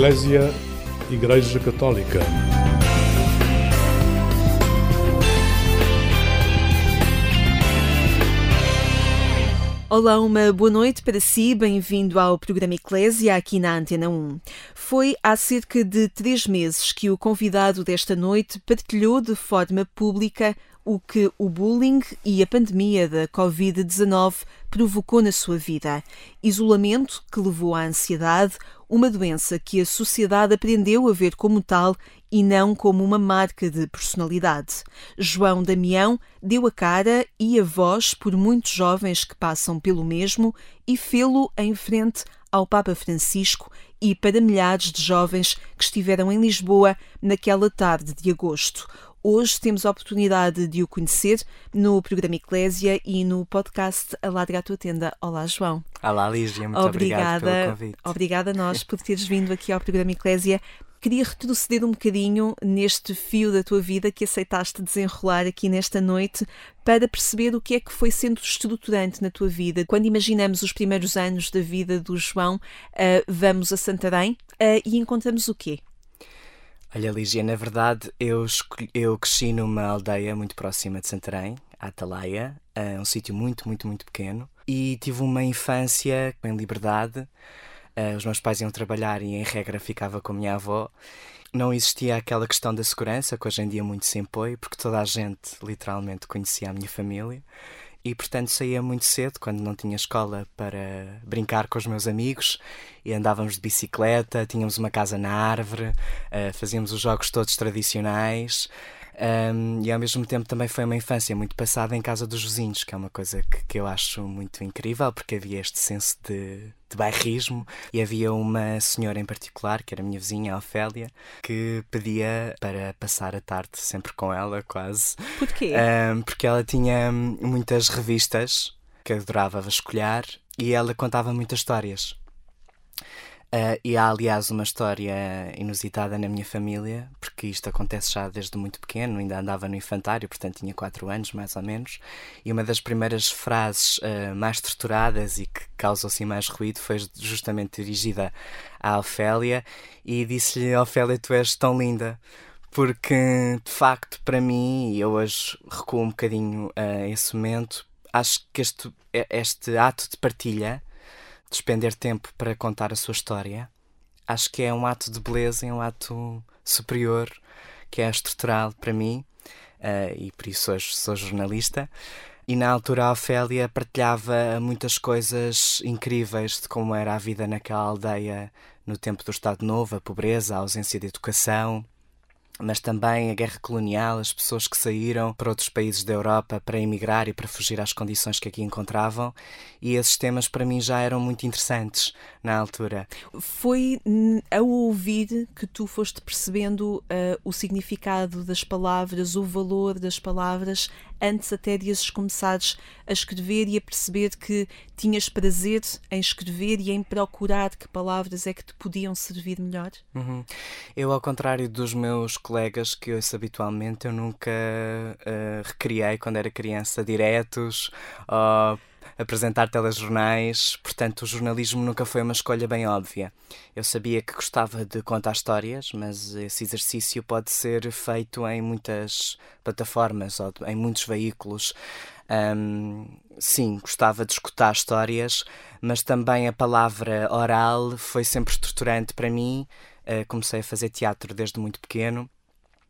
Eclésia Igreja Católica. Olá, uma boa noite para si, bem-vindo ao programa Eclésia aqui na Antena 1. Foi há cerca de três meses que o convidado desta noite partilhou de forma pública o que o bullying e a pandemia da Covid-19 provocou na sua vida. Isolamento que levou à ansiedade, uma doença que a sociedade aprendeu a ver como tal e não como uma marca de personalidade. João Damião deu a cara e a voz por muitos jovens que passam pelo mesmo e fê-lo em frente ao Papa Francisco e para milhares de jovens que estiveram em Lisboa naquela tarde de agosto. Hoje temos a oportunidade de o conhecer no programa Eclésia e no podcast Alarga a Tua Tenda. Olá, João. Olá, Lígia. Muito obrigada, obrigado pelo convite. Obrigada a nós por teres vindo aqui ao programa Eclésia. Queria retroceder um bocadinho neste fio da tua vida que aceitaste desenrolar aqui nesta noite para perceber o que é que foi sendo estruturante na tua vida. Quando imaginamos os primeiros anos da vida do João, uh, vamos a Santarém uh, e encontramos o quê? Olha, Lígia, na verdade eu, eu cresci numa aldeia muito próxima de Santarém, Atalaia, um sítio muito, muito, muito pequeno, e tive uma infância em liberdade. Uh, os meus pais iam trabalhar e, em regra, ficava com a minha avó. Não existia aquela questão da segurança, que hoje em dia muito se impõe, porque toda a gente, literalmente, conhecia a minha família e portanto saía muito cedo quando não tinha escola para brincar com os meus amigos e andávamos de bicicleta, tínhamos uma casa na árvore, uh, fazíamos os jogos todos tradicionais. Um, e ao mesmo tempo também foi uma infância muito passada em casa dos vizinhos, que é uma coisa que, que eu acho muito incrível, porque havia este senso de, de bairrismo e havia uma senhora em particular, que era a minha vizinha, a Ofélia, que pedia para passar a tarde sempre com ela, quase. Porquê? Um, porque ela tinha muitas revistas que adorava vasculhar e ela contava muitas histórias. Uh, e há, aliás, uma história inusitada na minha família, porque isto acontece já desde muito pequeno, ainda andava no infantário, portanto tinha 4 anos, mais ou menos. E uma das primeiras frases uh, mais estruturadas e que causou assim mais ruído foi justamente dirigida à Ofélia e disse-lhe: Ofélia, tu és tão linda. Porque, de facto, para mim, e eu hoje recuo um bocadinho a esse momento, acho que este, este ato de partilha despender tempo para contar a sua história. Acho que é um ato de beleza, é um ato superior, que é estrutural para mim, uh, e por isso hoje sou jornalista. E na altura a Ofélia partilhava muitas coisas incríveis de como era a vida naquela aldeia no tempo do Estado Novo, a pobreza, a ausência de educação, mas também a guerra colonial, as pessoas que saíram para outros países da Europa para emigrar e para fugir às condições que aqui encontravam, e esses temas para mim já eram muito interessantes na altura. Foi ao ouvir que tu foste percebendo uh, o significado das palavras, o valor das palavras, antes até de as começares a escrever e a perceber que tinhas prazer em escrever e em procurar que palavras é que te podiam servir melhor? Uhum. Eu, ao contrário dos meus colegas que ouço habitualmente, eu nunca uh, recriei quando era criança diretos apresentar telejornais, portanto, o jornalismo nunca foi uma escolha bem óbvia. Eu sabia que gostava de contar histórias, mas esse exercício pode ser feito em muitas plataformas ou em muitos veículos. Um, sim, gostava de escutar histórias, mas também a palavra oral foi sempre estruturante para mim. Uh, comecei a fazer teatro desde muito pequeno.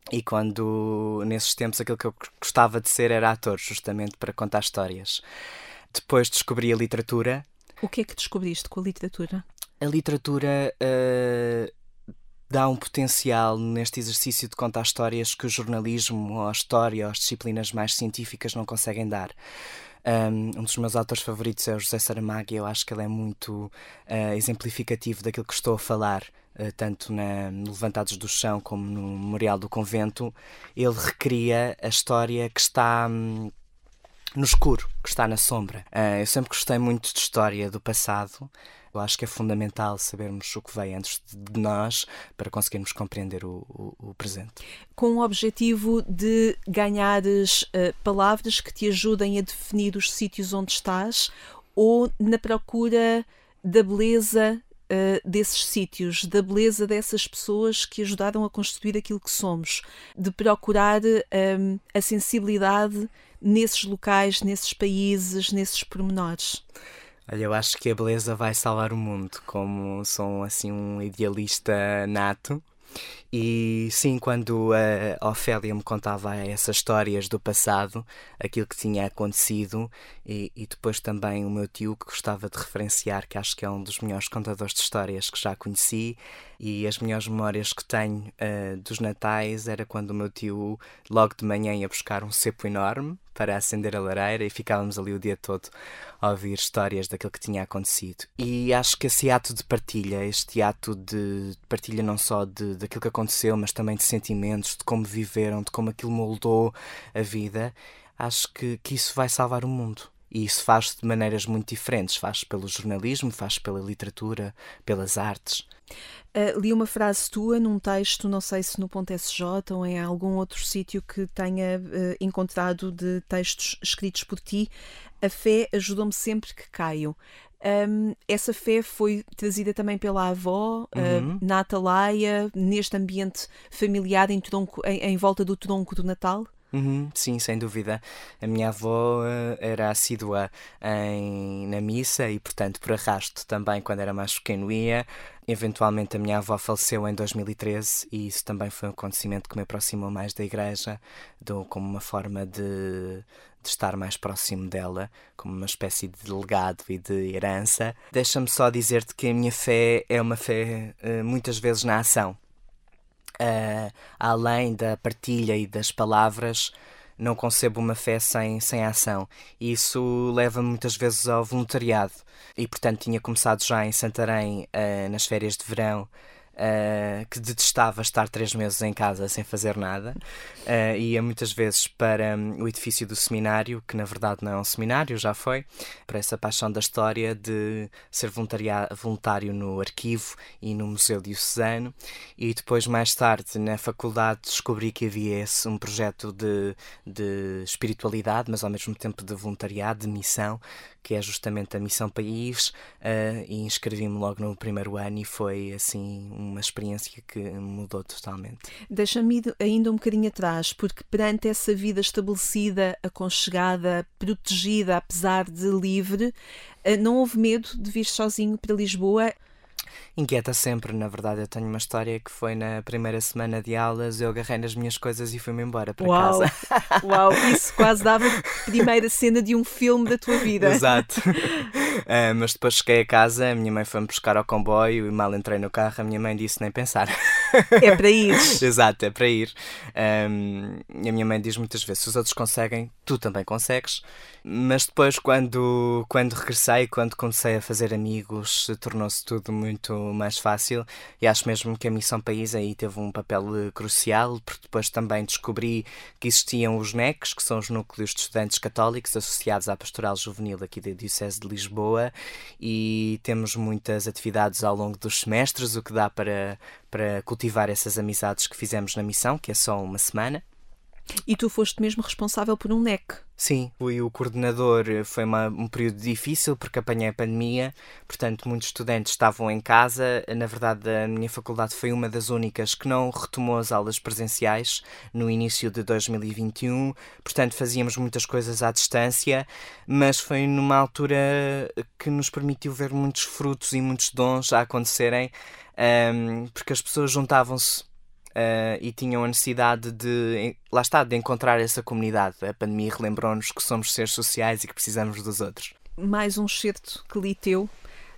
E quando, nesses tempos, aquilo que eu gostava de ser era ator, justamente para contar histórias. Depois descobri a literatura. O que é que descobriste com a literatura? A literatura uh, dá um potencial neste exercício de contar histórias que o jornalismo, ou a história, ou as disciplinas mais científicas não conseguem dar. Um, dos meus autores favoritos é o José Saramago e eu acho que ele é muito uh, exemplificativo daquilo que estou a falar. Uh, tanto na, no Levantados do Chão como no Memorial do Convento, ele recria a história que está um, no escuro, que está na sombra. Uh, eu sempre gostei muito de história do passado. Eu acho que é fundamental sabermos o que veio antes de nós para conseguirmos compreender o, o, o presente. Com o objetivo de ganhares uh, palavras que te ajudem a definir os sítios onde estás ou na procura da beleza uh, desses sítios, da beleza dessas pessoas que ajudaram a construir aquilo que somos, de procurar a sensibilidade nesses locais, nesses países, nesses pormenores? Olha, eu acho que a beleza vai salvar o mundo, como sou assim um idealista nato. E sim, quando a Ofélia me contava essas histórias do passado, aquilo que tinha acontecido, e, e, depois também o meu tio, que gostava de referenciar, que acho que é um dos melhores contadores de histórias que já conheci, e as melhores memórias que tenho uh, dos natais era quando o meu tio, logo de manhã, ia buscar um cepo enorme para acender a lareira e ficávamos ali o dia todo a ouvir histórias daquilo que tinha acontecido. E acho que esse ato de partilha, este ato de partilha não só de, daquilo que aconteceu, mas também de sentimentos, de como viveram, de como aquilo moldou a vida, acho que, que isso vai salvar o mundo. E isso faz de maneiras muito diferentes. Faz pelo jornalismo, faz pela literatura, pelas artes. Uh, li uma frase tua num texto, não sei se no Ponto SJ ou em algum outro sítio que tenha uh, encontrado de textos escritos por ti. A fé ajudou-me sempre que caio. Um, essa fé foi trazida também pela avó, uhum. uh, na Atalaia, neste ambiente familiar em, tronco, em, em volta do tronco do Natal? Uhum, sim, sem dúvida. A minha avó uh, era assídua em, na missa e, portanto, por arrasto também, quando era mais pequeno, ia. Eventualmente, a minha avó faleceu em 2013 e isso também foi um acontecimento que me aproximou mais da igreja, do, como uma forma de, de estar mais próximo dela, como uma espécie de legado e de herança. Deixa-me só dizer-te que a minha fé é uma fé uh, muitas vezes na ação uh, além da partilha e das palavras, não concebo uma fé sem, sem ação. E isso leva muitas vezes ao voluntariado. E, portanto, tinha começado já em Santarém, uh, nas férias de verão, uh, que detestava estar três meses em casa sem fazer nada. Uh, ia muitas vezes para um, o edifício do seminário, que na verdade não é um seminário, já foi, para essa paixão da história de ser voluntário no arquivo e no Museu Diocesano. E depois, mais tarde, na faculdade, descobri que havia esse, um projeto de, de espiritualidade, mas ao mesmo tempo de voluntariado, de missão, que é justamente a Missão País, uh, e inscrevi-me logo no primeiro ano e foi assim uma experiência que mudou totalmente. Deixa-me ainda um bocadinho atrás, porque perante essa vida estabelecida, aconchegada, protegida, apesar de livre, uh, não houve medo de vir sozinho para Lisboa? Inquieta sempre. Na verdade, eu tenho uma história que foi na primeira semana de aulas, eu agarrei nas minhas coisas e fui-me embora para Uau. casa. Uau, isso quase dava primeira cena de um filme da tua vida. Exato. uh, mas depois cheguei a casa, a minha mãe foi-me buscar ao comboio e mal entrei no carro, a minha mãe disse nem pensar. É para ir. Exato, é para ir. Um, e a minha mãe diz muitas vezes: se os outros conseguem, tu também consegues. Mas depois, quando, quando regressei, quando comecei a fazer amigos, tornou-se tudo muito mais fácil. E acho mesmo que a Missão País aí teve um papel eh, crucial, porque depois também descobri que existiam os NECs, que são os Núcleos de Estudantes Católicos associados à Pastoral Juvenil aqui da Diocese de Lisboa, e temos muitas atividades ao longo dos semestres, o que dá para, para cultivar essas amizades que fizemos na missão, que é só uma semana. E tu foste mesmo responsável por um NEC. Sim, fui o coordenador. Foi uma, um período difícil porque apanhei a pandemia, portanto, muitos estudantes estavam em casa. Na verdade, a minha faculdade foi uma das únicas que não retomou as aulas presenciais no início de 2021, portanto, fazíamos muitas coisas à distância, mas foi numa altura que nos permitiu ver muitos frutos e muitos dons a acontecerem, um, porque as pessoas juntavam-se Uh, e tinham a necessidade de, lá está, de encontrar essa comunidade. A pandemia relembrou-nos que somos seres sociais e que precisamos dos outros. Mais um certo que li teu.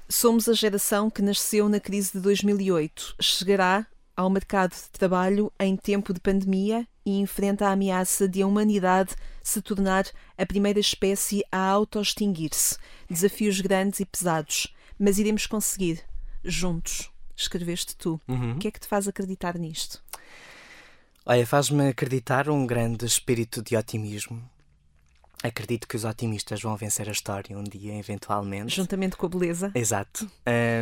Somos a geração que nasceu na crise de 2008. Chegará ao mercado de trabalho em tempo de pandemia e enfrenta a ameaça de a humanidade se tornar a primeira espécie a auto-extinguir-se. Desafios grandes e pesados, mas iremos conseguir, juntos escreveste tu. Uhum. O que é que te faz acreditar nisto? Olha, faz-me acreditar um grande espírito de otimismo. Acredito que os otimistas vão vencer a história um dia, eventualmente. Juntamente com a beleza. Exato.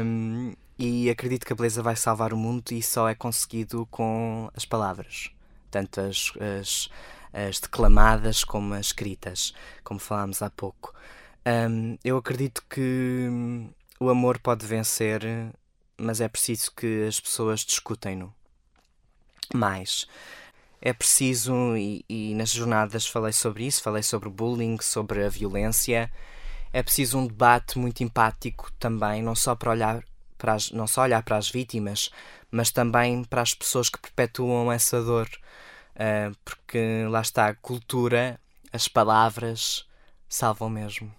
Um, e acredito que a beleza vai salvar o mundo e só é conseguido com as palavras. Tanto as, as, as declamadas como as escritas, como falámos há pouco. Um, eu acredito que o amor pode vencer mas é preciso que as pessoas discutem-no mais. É preciso, e, e nas jornadas falei sobre isso, falei sobre o bullying, sobre a violência. É preciso um debate muito empático também, não só para olhar para as, não só olhar para as vítimas, mas também para as pessoas que perpetuam essa dor. Uh, porque lá está, a cultura, as palavras salvam mesmo.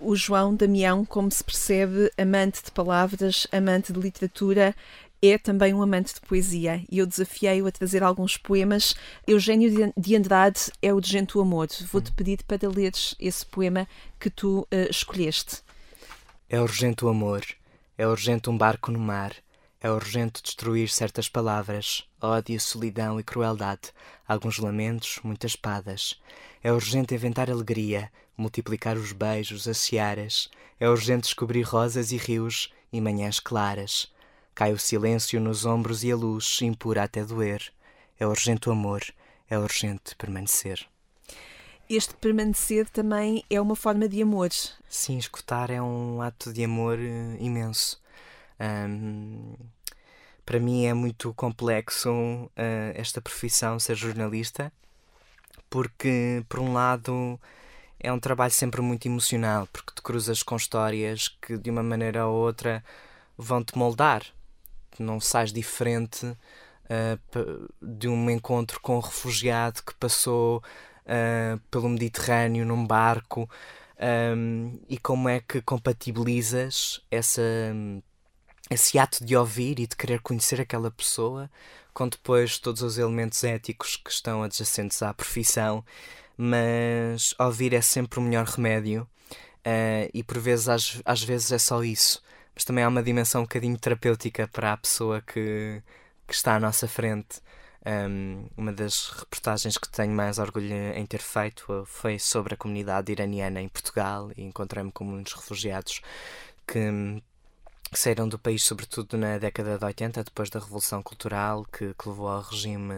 O João Damião, como se percebe, amante de palavras, amante de literatura, é também um amante de poesia e eu desafiei-o a trazer alguns poemas. Eugênio de Andrade é o de Gento Amor. Vou-te hum. pedir para leres esse poema que tu uh, escolheste. É urgente o amor, é urgente um barco no mar, é urgente destruir certas palavras, ódio, solidão e crueldade, alguns lamentos, muitas espadas. É urgente inventar alegria, multiplicar os beijos, as searas. É urgente descobrir rosas e rios e manhãs claras. Cai o silêncio nos ombros e a luz, impura até doer. É urgente o amor, é urgente permanecer. Este permanecer também é uma forma de amor. Sim, escutar é um ato de amor uh, imenso. Um, para mim é muito complexo uh, esta profissão, ser jornalista, porque, por um lado, é um trabalho sempre muito emocional, porque te cruzas com histórias que, de uma maneira ou outra, vão te moldar. Não sais diferente uh, de um encontro com um refugiado que passou uh, pelo Mediterrâneo num barco um, e como é que compatibilizas essa, esse ato de ouvir e de querer conhecer aquela pessoa com depois todos os elementos éticos que estão adjacentes à profissão, mas ouvir é sempre o melhor remédio uh, e por vezes às, às vezes é só isso mas também há uma dimensão um bocadinho terapêutica para a pessoa que, que está à nossa frente. Um, uma das reportagens que tenho mais orgulho em ter feito foi sobre a comunidade iraniana em Portugal e encontrei-me com muitos refugiados que, que saíram do país, sobretudo na década de 80, depois da Revolução Cultural, que, que levou ao regime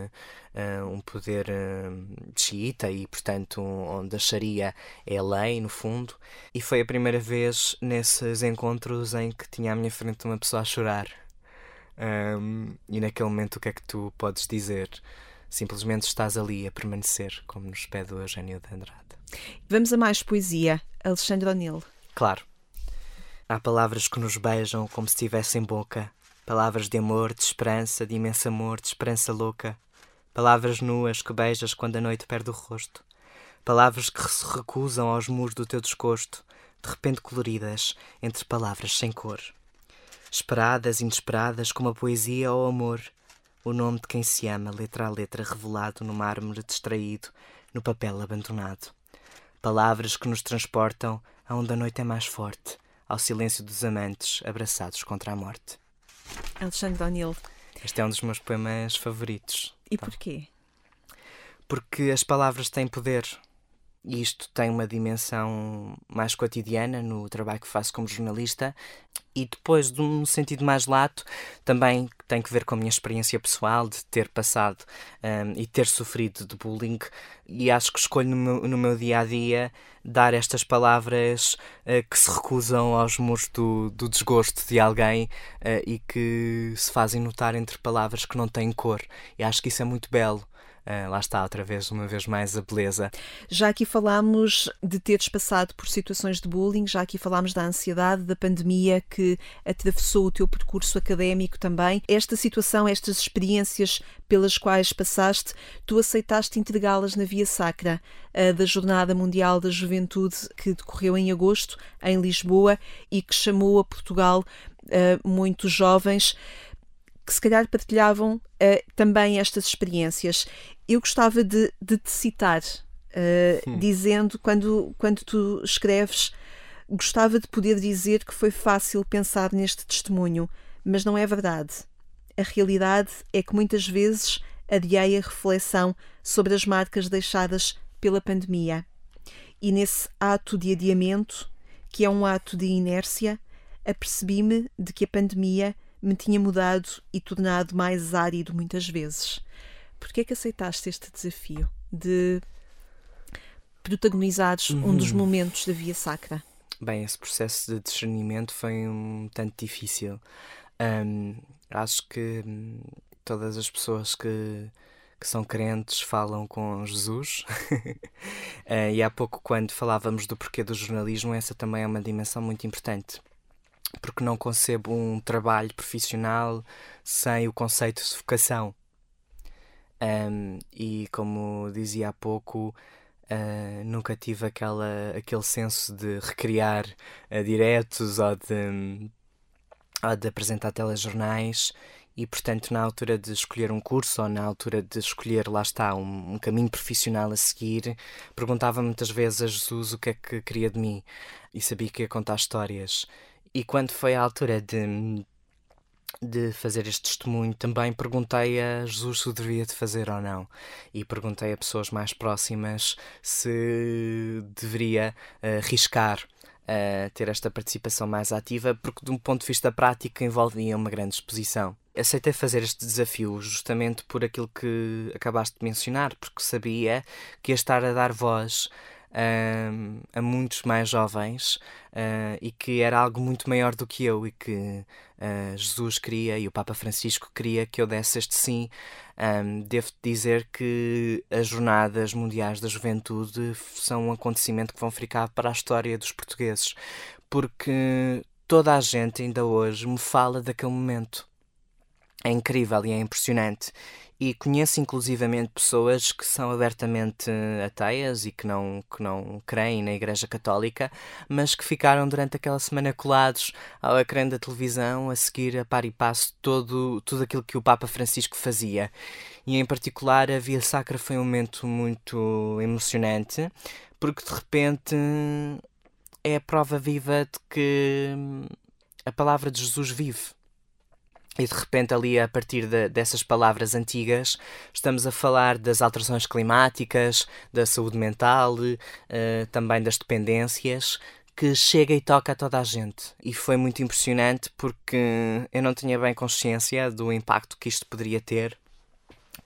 uh, um poder uh, xiita e, portanto, onde a Sharia é a lei, no fundo. E foi a primeira vez nesses encontros em que tinha à minha frente uma pessoa a chorar um, e naquele momento, o que é que tu podes dizer? Simplesmente estás ali a permanecer, como nos pede o Eugênio de Andrade. Vamos a mais poesia. Alexandre O'Neill. Claro. Há palavras que nos beijam como se tivessem boca. Palavras de amor, de esperança, de imenso amor, de esperança louca. Palavras nuas que beijas quando a noite perde o rosto. Palavras que se recusam aos muros do teu desgosto, de repente coloridas, entre palavras sem cor esperadas, inesperadas, como a poesia ou o amor. O nome de quem se ama, letra a letra, revelado no mármore distraído, no papel abandonado. Palavras que nos transportam aonde a noite é mais forte, ao silêncio dos amantes abraçados contra a morte. Alexandre O'Neill. Este é um dos meus poemas favoritos. E porquê? Porque as palavras têm poder. E isto tem uma dimensão mais cotidiana no trabalho que faço como jornalista e depois, de um sentido mais lato, também tem que ver com a minha experiência pessoal de ter passado um, e ter sofrido de bullying. E acho que escolho no meu, no meu dia a dia dar estas palavras uh, que se recusam aos muros do, do desgosto de alguém uh, e que se fazem notar entre palavras que não têm cor. E acho que isso é muito belo. Uh, lá está, outra vez, uma vez mais, a beleza. Já aqui falámos de teres passado por situações de bullying, já aqui falámos da ansiedade, da pandemia que atravessou o teu percurso académico também. Esta situação, estas experiências pelas quais passaste, tu aceitaste entregá-las na Via Sacra, da Jornada Mundial da Juventude que decorreu em agosto, em Lisboa, e que chamou a Portugal uh, muitos jovens que se calhar partilhavam uh, também estas experiências. Eu gostava de, de te citar, uh, dizendo, quando, quando tu escreves, gostava de poder dizer que foi fácil pensar neste testemunho, mas não é verdade. A realidade é que muitas vezes adiei a reflexão sobre as marcas deixadas pela pandemia. E nesse ato de adiamento, que é um ato de inércia, apercebi-me de que a pandemia me tinha mudado e tornado mais árido muitas vezes. Por que é que aceitaste este desafio de protagonizares uhum. um dos uhum. momentos da Via Sacra? bem, esse processo de discernimento foi um tanto difícil. Um, acho que hum, todas as pessoas que, que são crentes falam com Jesus. uh, e há pouco, quando falávamos do porquê do jornalismo, essa também é uma dimensão muito importante. Porque não concebo um trabalho profissional sem o conceito de vocação. Um, e como dizia há pouco, uh, nunca tive aquela, aquele senso de recriar uh, diretos ou de, ou de apresentar telejornais e, portanto, na altura de escolher um curso ou na altura de escolher, lá está, um, um caminho profissional a seguir, perguntava muitas vezes a Jesus o que é que queria de mim e sabia que ia contar histórias. E quando foi a altura de de fazer este testemunho, também perguntei a Jesus se o devia de fazer ou não. E perguntei a pessoas mais próximas se deveria uh, arriscar uh, ter esta participação mais ativa, porque de um ponto de vista prático envolvia uma grande exposição. Aceitei fazer este desafio justamente por aquilo que acabaste de mencionar, porque sabia que ia estar a dar voz uh, a muitos mais jovens uh, e que era algo muito maior do que eu e que uh, Jesus queria e o Papa Francisco queria que eu desse este sim. Um, devo dizer que as Jornadas Mundiais da Juventude são um acontecimento que vão ficar para a história dos portugueses, porque toda a gente ainda hoje me fala daquele momento. É incrível e é impressionante e conheço inclusivamente pessoas que são abertamente ateias e que não, que não creem na Igreja Católica, mas que ficaram durante aquela semana colados ao ecrã da televisão a seguir a par e passo todo, tudo aquilo que o Papa Francisco fazia. E em particular a Via Sacra foi um momento muito emocionante, porque de repente é a prova viva de que a palavra de Jesus vive e de repente, ali a partir de, dessas palavras antigas, estamos a falar das alterações climáticas, da saúde mental, uh, também das dependências, que chega e toca a toda a gente. E foi muito impressionante porque eu não tinha bem consciência do impacto que isto poderia ter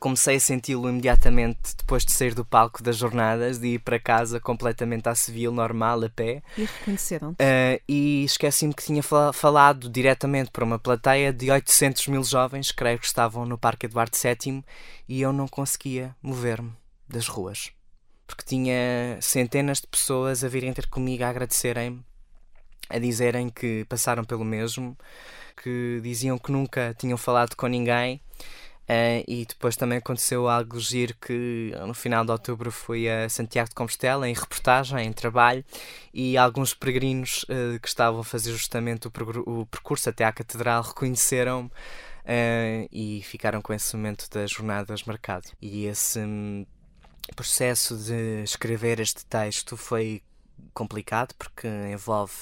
comecei a senti-lo imediatamente depois de sair do palco das jornadas, de ir para casa completamente à civil, normal, a pé. E reconheceram-te? Uh, e esqueci-me que tinha falado diretamente para uma plateia de 800 mil jovens, creio que estavam no Parque Eduardo VII, e eu não conseguia mover-me das ruas. Porque tinha centenas de pessoas a virem ter comigo a agradecerem-me, a dizerem que passaram pelo mesmo, que diziam que nunca tinham falado com ninguém Uh, e depois também aconteceu algo giro que no final de outubro fui a Santiago de Compostela em reportagem, em trabalho, e alguns peregrinos uh, que estavam a fazer justamente o, o percurso até à Catedral reconheceram-me uh, e ficaram com esse momento das jornadas marcado. E esse um, processo de escrever este texto foi complicado porque envolve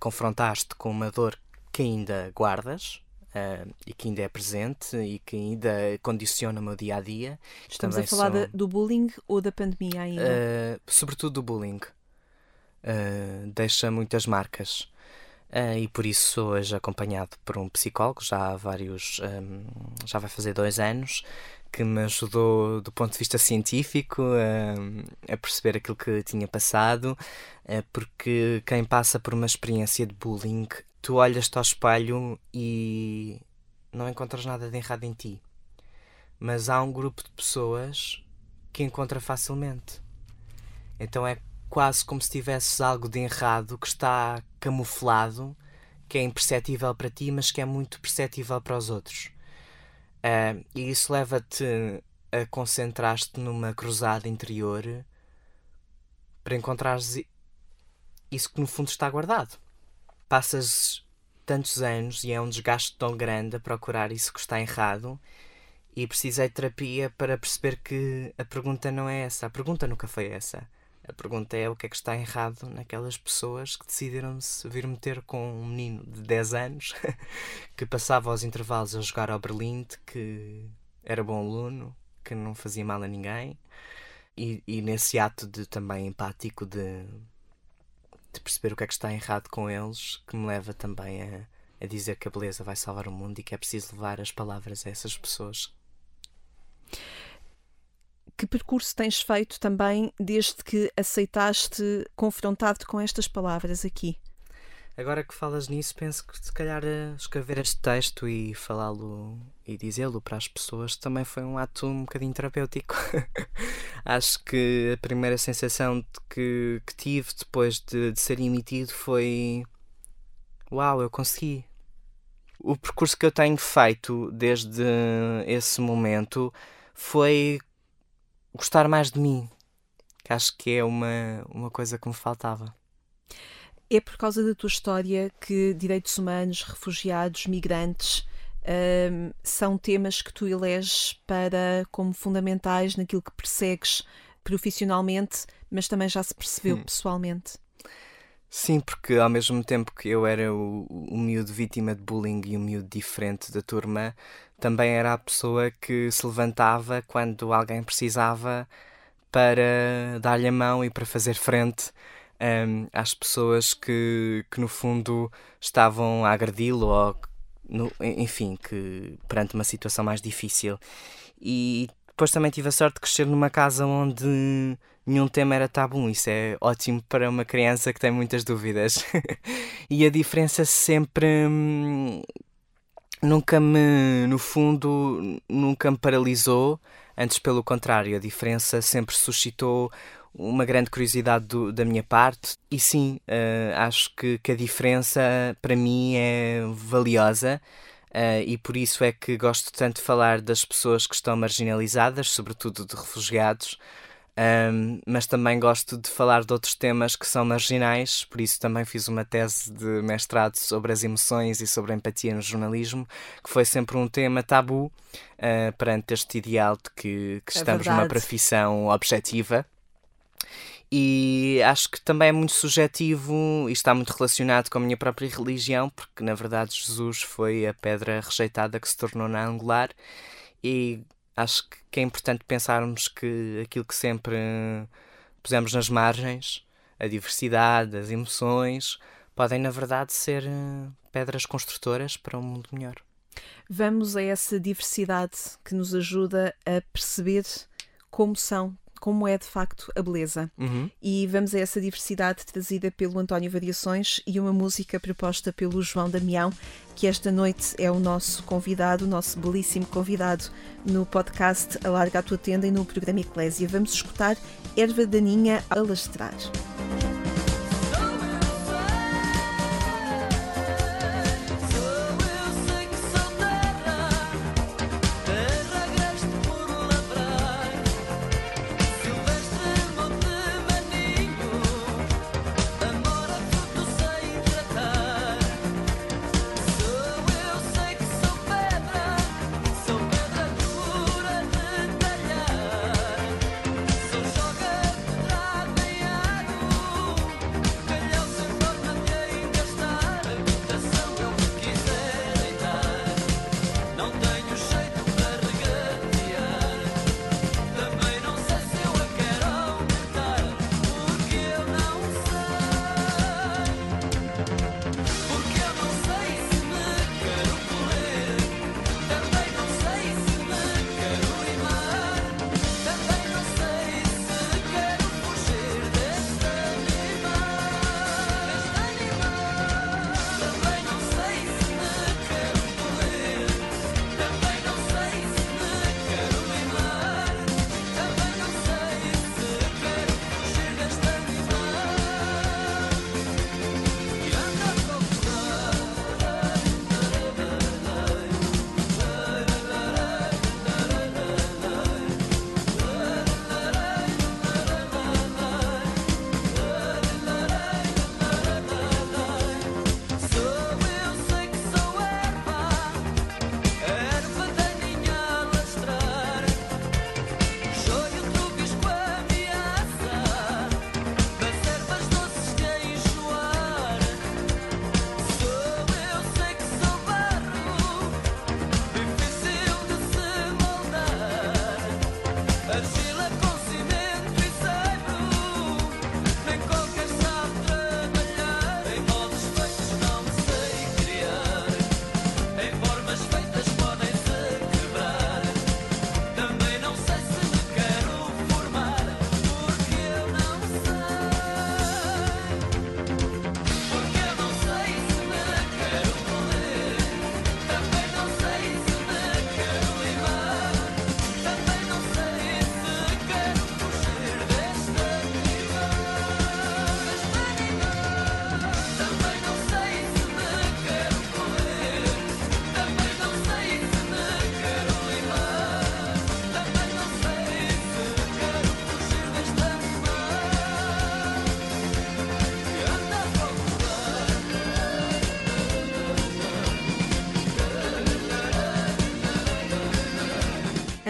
confrontar-te com uma dor que ainda guardas, uh, e que ainda é presente e que ainda condiciona o meu dia a dia. Estamos Também a falar sou... do bullying ou da pandemia ainda? Uh, sobretudo do bullying. Uh, deixa muitas marcas. E por isso sou hoje acompanhado por um psicólogo, já há vários, um, já vai fazer dois anos, que me ajudou do ponto de vista científico a, a perceber aquilo que tinha passado, porque quem passa por uma experiência de bullying tu olhas-te ao espelho e não encontras nada de errado em ti. Mas há um grupo de pessoas que encontra facilmente. Então é quase como se tivesses algo de errado que está camuflado, que é imperceptível para ti, mas que é muito perceptível para os outros. Uh, e isso leva-te a concentrar-te numa cruzada interior para encontrares isso que no fundo está guardado passas tantos anos e é um desgaste tão grande a procurar isso que está errado e precisei de terapia para perceber que a pergunta não é essa. A pergunta nunca foi essa. A pergunta é o que é que está errado naquelas pessoas que decidiram-se vir meter com um menino de 10 anos que passava aos intervalos a jogar ao Berlim, que era bom aluno, que não fazia mal a ninguém. E, e nesse ato de também empático de de perceber o que é que está errado com eles, que me leva também a, a dizer que a beleza vai salvar o mundo e que é preciso levar as palavras a essas pessoas. Que percurso tens feito também desde que aceitaste confrontar-te com estas palavras aqui? Agora que falas nisso, penso que se calhar eh, escrever este texto e falá-lo e dizê-lo para as pessoas também foi um ato um bocadinho terapêutico. Acho que a primeira sensação de que, que tive depois de, de ser emitido foi: Uau, eu consegui. O percurso que eu tenho feito desde esse momento foi gostar mais de mim, que acho que é uma, uma coisa que me faltava. É por causa da tua história que direitos humanos, refugiados, migrantes um, são temas que tu eleges para como fundamentais naquilo que persegues profissionalmente, mas também já se percebeu hum. pessoalmente. Sim, porque ao mesmo tempo que eu era o, o miúdo vítima de bullying e o miúdo diferente da turma, também era a pessoa que se levantava quando alguém precisava para dar-lhe a mão e para fazer frente um, às pessoas que, que, no fundo, estavam a agredi-lo ou, no, enfim, que perante uma situação mais difícil. E depois também tive a sorte de crescer numa casa onde nenhum tema era tabu. Isso é ótimo para uma criança que tem muitas dúvidas. e a diferença sempre. Hum, nunca me, no fundo, nunca me paralisou. Antes, pelo contrário, a diferença sempre suscitou uma grande curiosidade do, da minha parte. E sim, uh, acho que, que, a diferença para mim é valiosa uh, e por isso é que gosto tanto de falar das pessoas que estão marginalizadas, sobretudo de refugiados, um, mas também gosto de falar de outros temas que são marginais, por isso também fiz uma tese de mestrado sobre as emoções e sobre a empatia no jornalismo, que foi sempre um tema tabu uh, perante este ideal de que, que é estamos numa profissão objetiva. E acho que também é muito subjetivo e está muito relacionado com a minha própria religião, porque na verdade Jesus foi a pedra rejeitada que se tornou na angular. E acho que é importante pensarmos que aquilo que sempre pusemos nas margens, a diversidade, as emoções, podem na verdade ser eh, pedras construtoras para um mundo melhor. Vamos a essa diversidade que nos ajuda a perceber como são como é de facto a beleza. Uhum. E vamos a essa diversidade trazida pelo António Variações e uma música proposta pelo João Damião, que esta noite é o nosso convidado, o nosso belíssimo convidado no podcast Alarga a Tua Tenda e no programa Eclésia. Vamos escutar Erva Daninha a lastrar.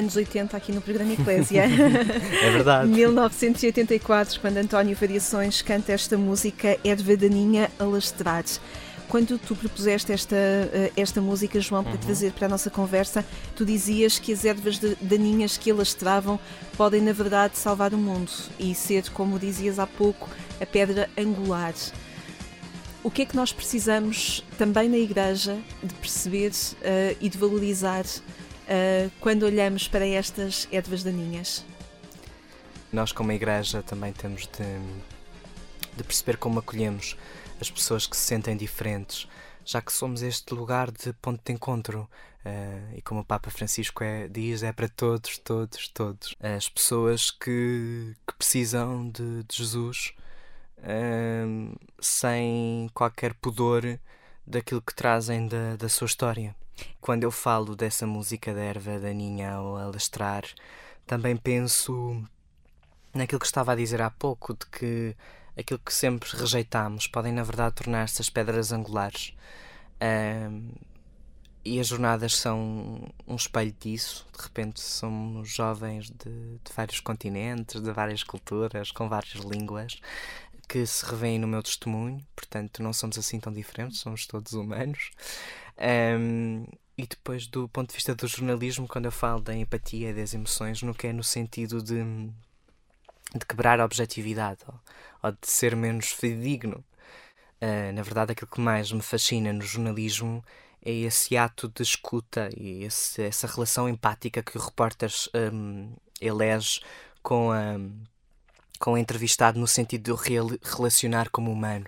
Anos 80 aqui no programa Eclésia. é verdade. 1984, quando António Variações canta esta música Erva Daninha Alastrar. Quando tu propuseste esta, eh, esta música, João, para uhum. trazer para a nossa conversa, tu dizias que as ervas daninhas que alastravam podem, na verdade, salvar o mundo e ser, como dizias há pouco, a pedra angular. O que é que nós precisamos também na Igreja de perceber uh, e de valorizar uh, quando olhamos para estas ervas daninhas? Nós, como Igreja, também temos de, de perceber como acolhemos as pessoas que se sentem diferentes, já que somos este lugar de ponto de encontro. Uh, e como o Papa Francisco é, diz, é para todos, todos, todos. As pessoas que, que precisam de, de Jesus uh, sem qualquer pudor daquilo que trazem da, da sua história. Quando eu falo dessa música da erva daninha ao alastrar, também penso naquilo que estava a dizer há pouco, de que aquilo que sempre rejeitamos podem, na verdade, tornar-se as pedras angulares. Um, e as jornadas são um espelho disso. De repente, somos jovens de, de, vários continentes, de várias culturas, com várias línguas, que se revêem no meu testemunho. Portanto, não somos assim tão diferentes, somos todos humanos. Um, e depois, do ponto de vista do jornalismo, quando eu falo da empatia e das emoções, que é no sentido de, de quebrar a objetividade ou, ou de ser menos fidedigno. Uh, na verdade, aquilo que mais me fascina no jornalismo é esse ato de escuta e esse, essa relação empática que o repórter um, elege com a, com o entrevistado no sentido de o relacionar como humano.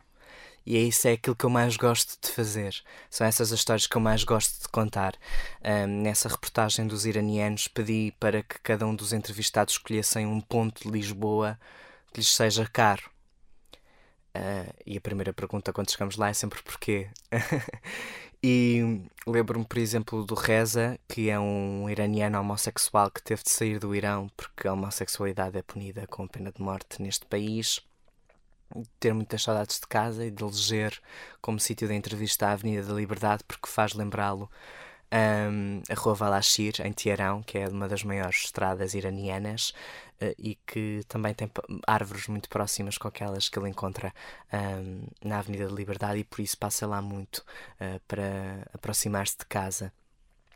E é isso é aquilo que eu mais gosto de fazer. São essas as histórias que eu mais gosto de contar. Um, nessa reportagem dos iranianos, pedi para que cada um dos entrevistados escolhessem um ponto de Lisboa que lhes seja caro. Uh, e a primeira pergunta quando chegamos lá é sempre porquê. e lembro-me, por exemplo, do Reza, que é um iraniano homossexual que teve de sair do Irão porque a homossexualidade é punida com pena de morte neste país. Ter muitas saudades de casa e de eleger como sítio de entrevista a Avenida da Liberdade porque faz lembrá-lo um, a Rua Valashir, em Teherão, que é uma das maiores estradas iranianas uh, e que também tem árvores muito próximas com aquelas que ele encontra um, na Avenida da Liberdade e por isso passa lá muito uh, para aproximar-se de casa.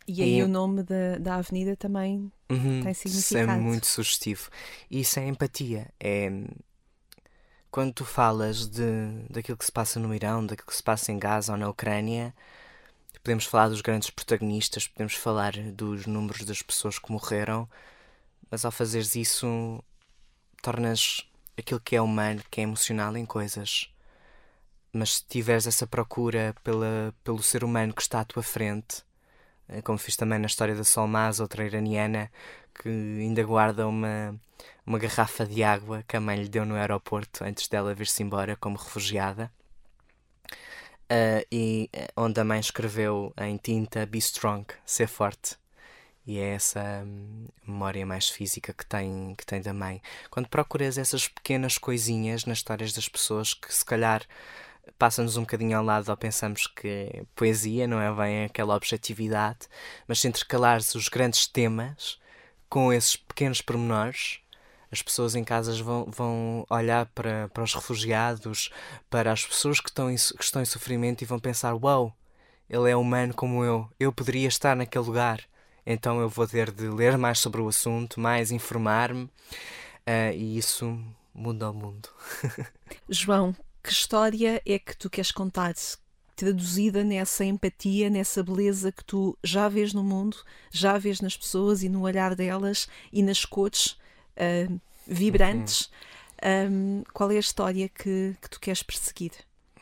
E aí e... o nome da, da avenida também uhum, tem significado. Isso é muito sugestivo. E isso é empatia. É, quando tu falas de, daquilo que se passa no Irão, daquilo que se passa em Gaza ou na Ucrânia, Podemos falar dos grandes protagonistas, podemos falar dos números das pessoas que morreram, mas ao fazeres isso, tornas aquilo que é humano, que é emocional em coisas. Mas se tiveres essa procura pela, pelo ser humano que está à tua frente, eh, como fiz também na história da Solmaz, outra iraniana, que ainda guarda uma, uma garrafa de água que a mãe lhe deu no aeroporto antes dela vir-se embora como refugiada uh, e eh, onde a mãe escreveu em tinta Be Strong, ser forte. E é essa hum, memória mais física que tem, que tem da mãe. Quando procuras essas pequenas coisinhas nas histórias das pessoas que se calhar passa-nos um bocadinho ao lado ou pensamos que poesia não é bem aquela objetividade, mas se intercalares os grandes temas com esses pequenos pormenores, as pessoas em casas vão, vão olhar para, para os refugiados, para as pessoas que estão, em, que estão em sofrimento e vão pensar: Uau, wow, ele é humano como eu, eu poderia estar naquele lugar. Então eu vou ter de ler mais sobre o assunto, mais informar-me, uh, e isso muda o mundo. João, que história é que tu queres contar? Traduzida nessa empatia, nessa beleza que tu já vês no mundo, já vês nas pessoas e no olhar delas e nas cores uh, vibrantes. Uhum. Um, qual é a história que, que tu queres perseguir?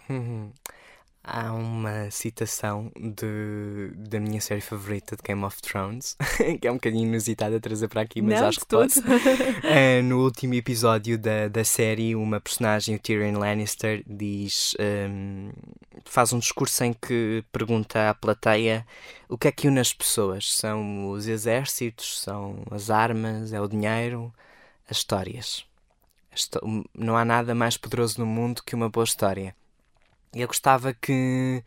Uhum. Há uma citação de, da minha série favorita de Game of Thrones, que é um bocadinho inusitada a trazer para aqui, mas Não, acho que posso. uh, no último episódio da, da série, uma personagem, o Tyrion Lannister, diz. Um, faz um discurso em que pergunta à plateia o que é que une as pessoas. São os exércitos, são as armas, é o dinheiro, as histórias. Não há nada mais poderoso no mundo que uma boa história. E eu gostava que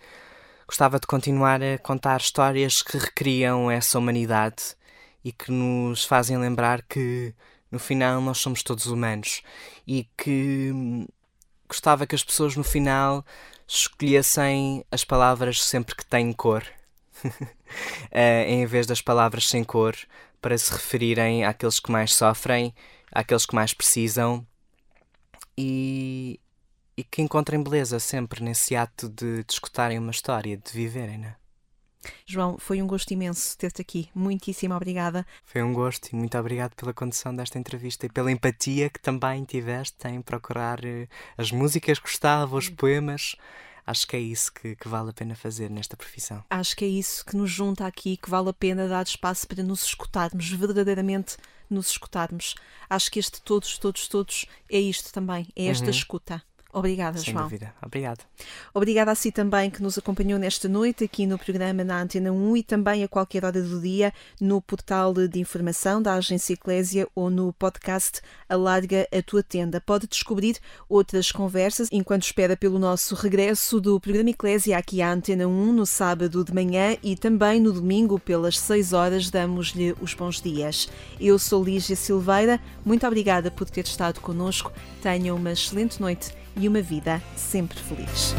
gostava de continuar a contar histórias que recriam essa humanidade e que nos fazem lembrar que no final nós somos todos humanos e que hum, gostava que as pessoas no final escolhessem as palavras sempre que têm cor, eh, em vez das palavras sem cor, para se referirem àqueles que mais sofrem, àqueles que mais precisam e, e que encontrem beleza sempre nesse ato de, de escutarem uma história, de viverem, né? João, foi um gosto imenso ter-te aqui. Muitíssimo obrigada. Foi um gosto e muito obrigado pela condução desta entrevista e pela empatia que também tiveste em procurar eh, as músicas que gostava, os poemas. Acho que é isso que, que, vale a pena fazer nesta profissão. Acho que é isso que nos junta aqui, que vale a pena dar espaço para nos escutarmos, verdadeiramente nos escutarmos. Acho que este todos, todos, todos é isto também, é esta uhum. escuta. Obrigada, Sem João. dúvida. Obrigado. Obrigada a si também que nos acompanhou nesta noite aqui no programa na Antena 1 e também a qualquer hora do dia no portal de informação da Agência Eclésia ou no podcast Alarga a Tua Tenda. Pode descobrir outras conversas enquanto espera pelo nosso regresso do programa Eclésia aqui à Antena 1 no sábado de manhã e também no domingo pelas 6 horas damos-lhe os bons dias. Eu sou Lígia Silveira, muito obrigada por ter estado connosco. Tenha uma excelente noite e uma vida sempre feliz.